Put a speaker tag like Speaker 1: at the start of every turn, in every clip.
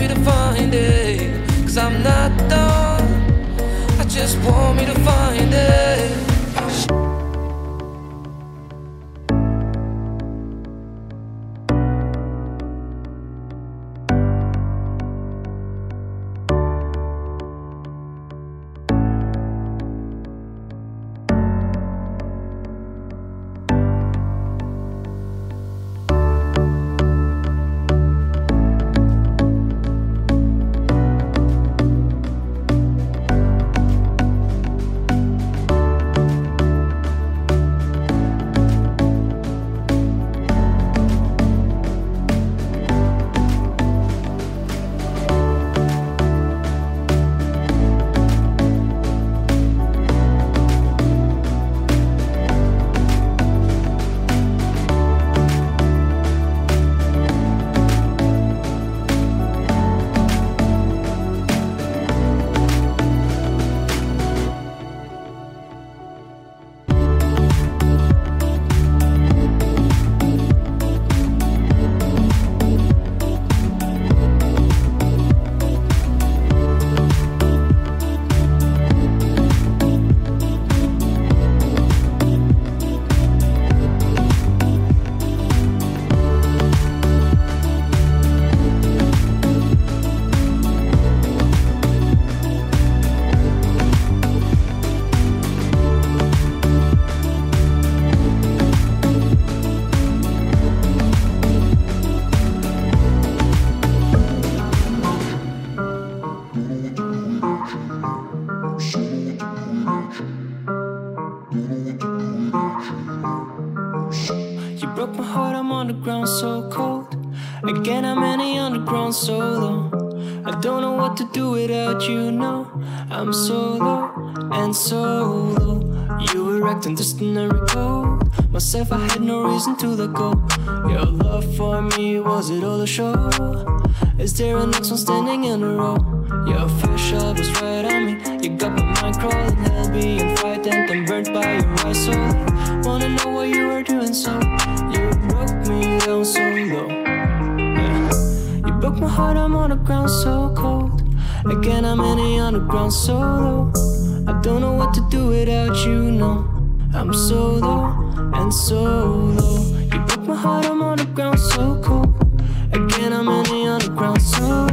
Speaker 1: me to find it, cause I'm not done. I just want me to find it.
Speaker 2: And solo. You were acting distant and recalled. Myself, I had no reason to let go. Your love for me, was it all a show? Is there a next one standing in a row? Your first shot was right on me. You got my mind crawling, hell being frightened and burnt by your eyes so Wanna know what you were doing so You broke me down so low. You broke my heart, I'm on the ground so cold Again, I'm in the underground solo I don't know what to do without you, no I'm so low and so low. You broke my heart, I'm on the ground so cold Again, I'm in the underground solo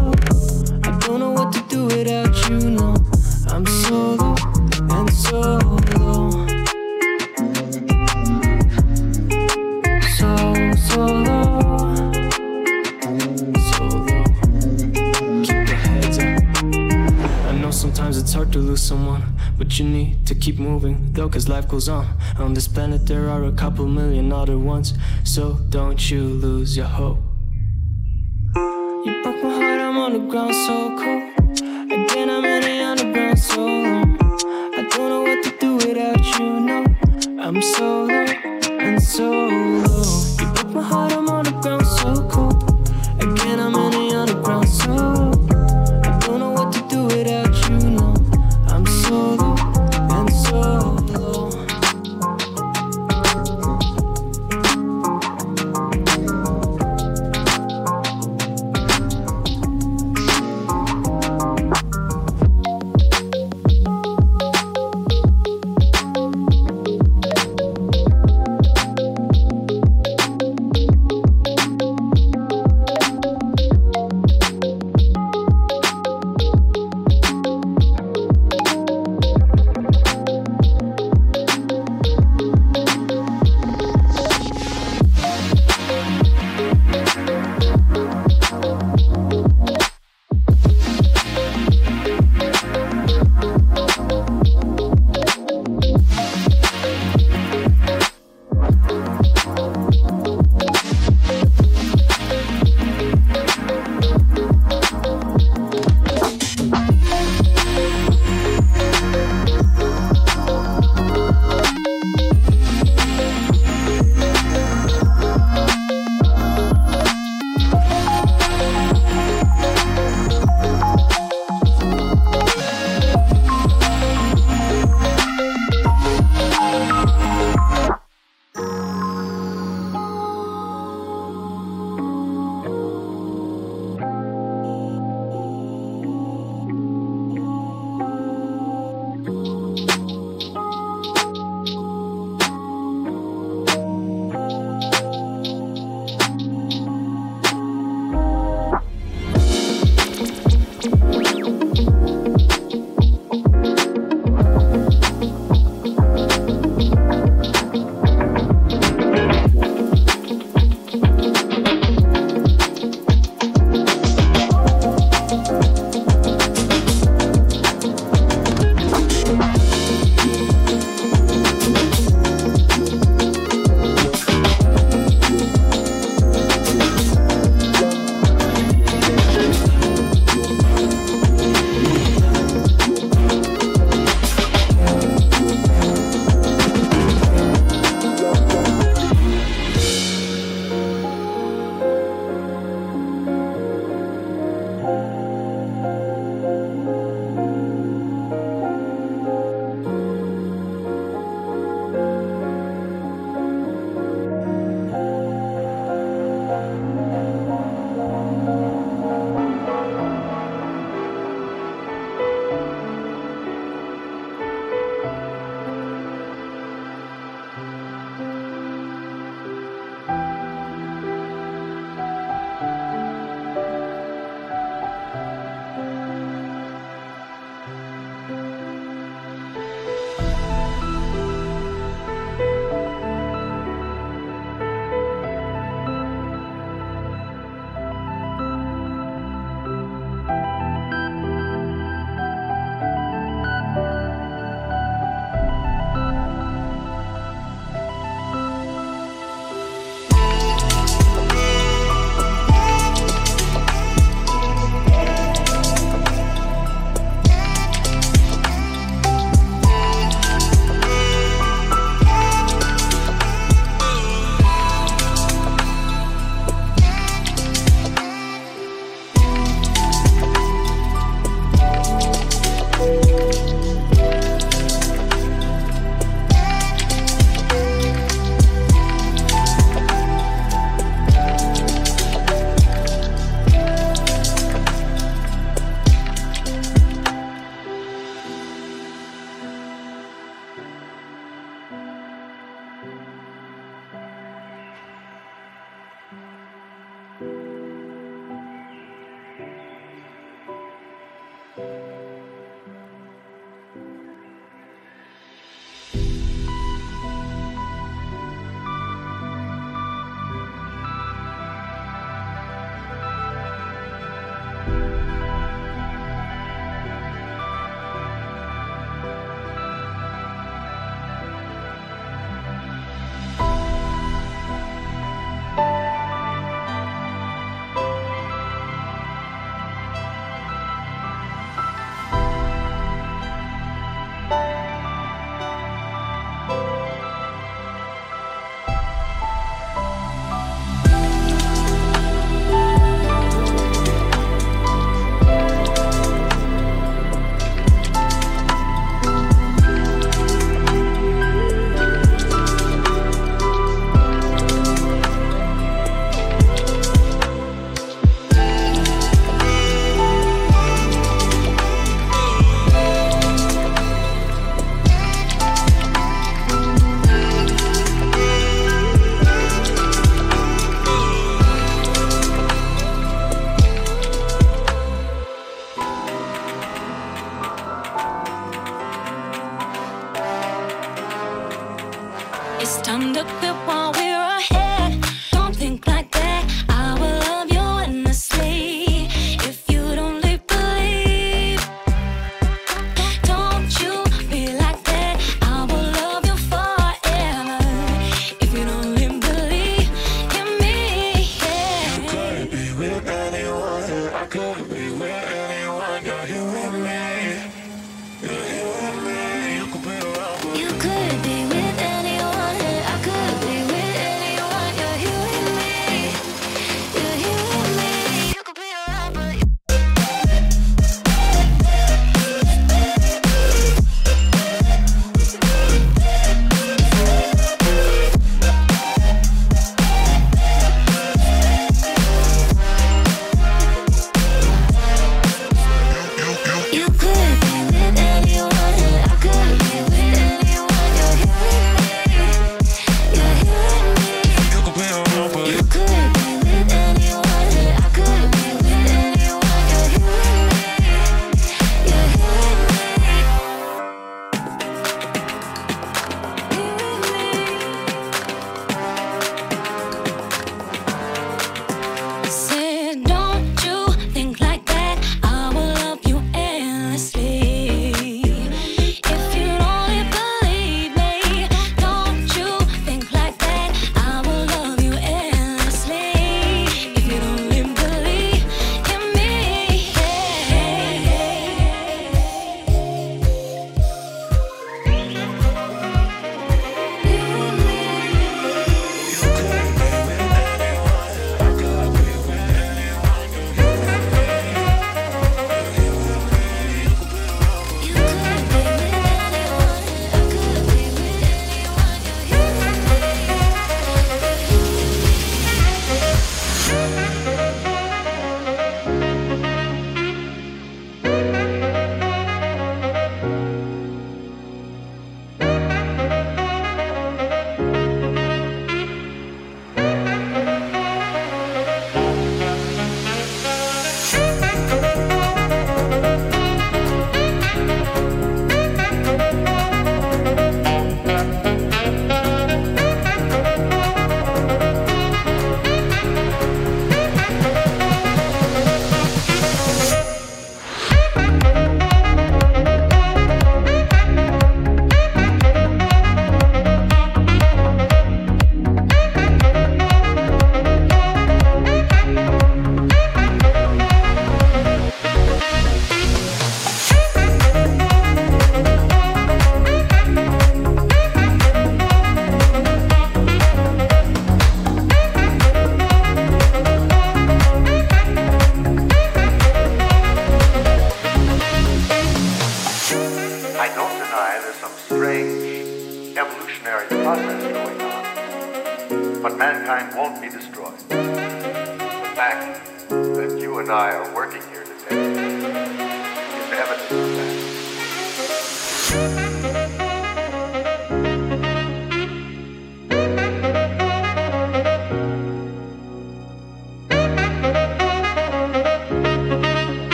Speaker 2: You need to keep moving though cause life goes on. On this planet there are a couple million other ones. So don't you lose your hope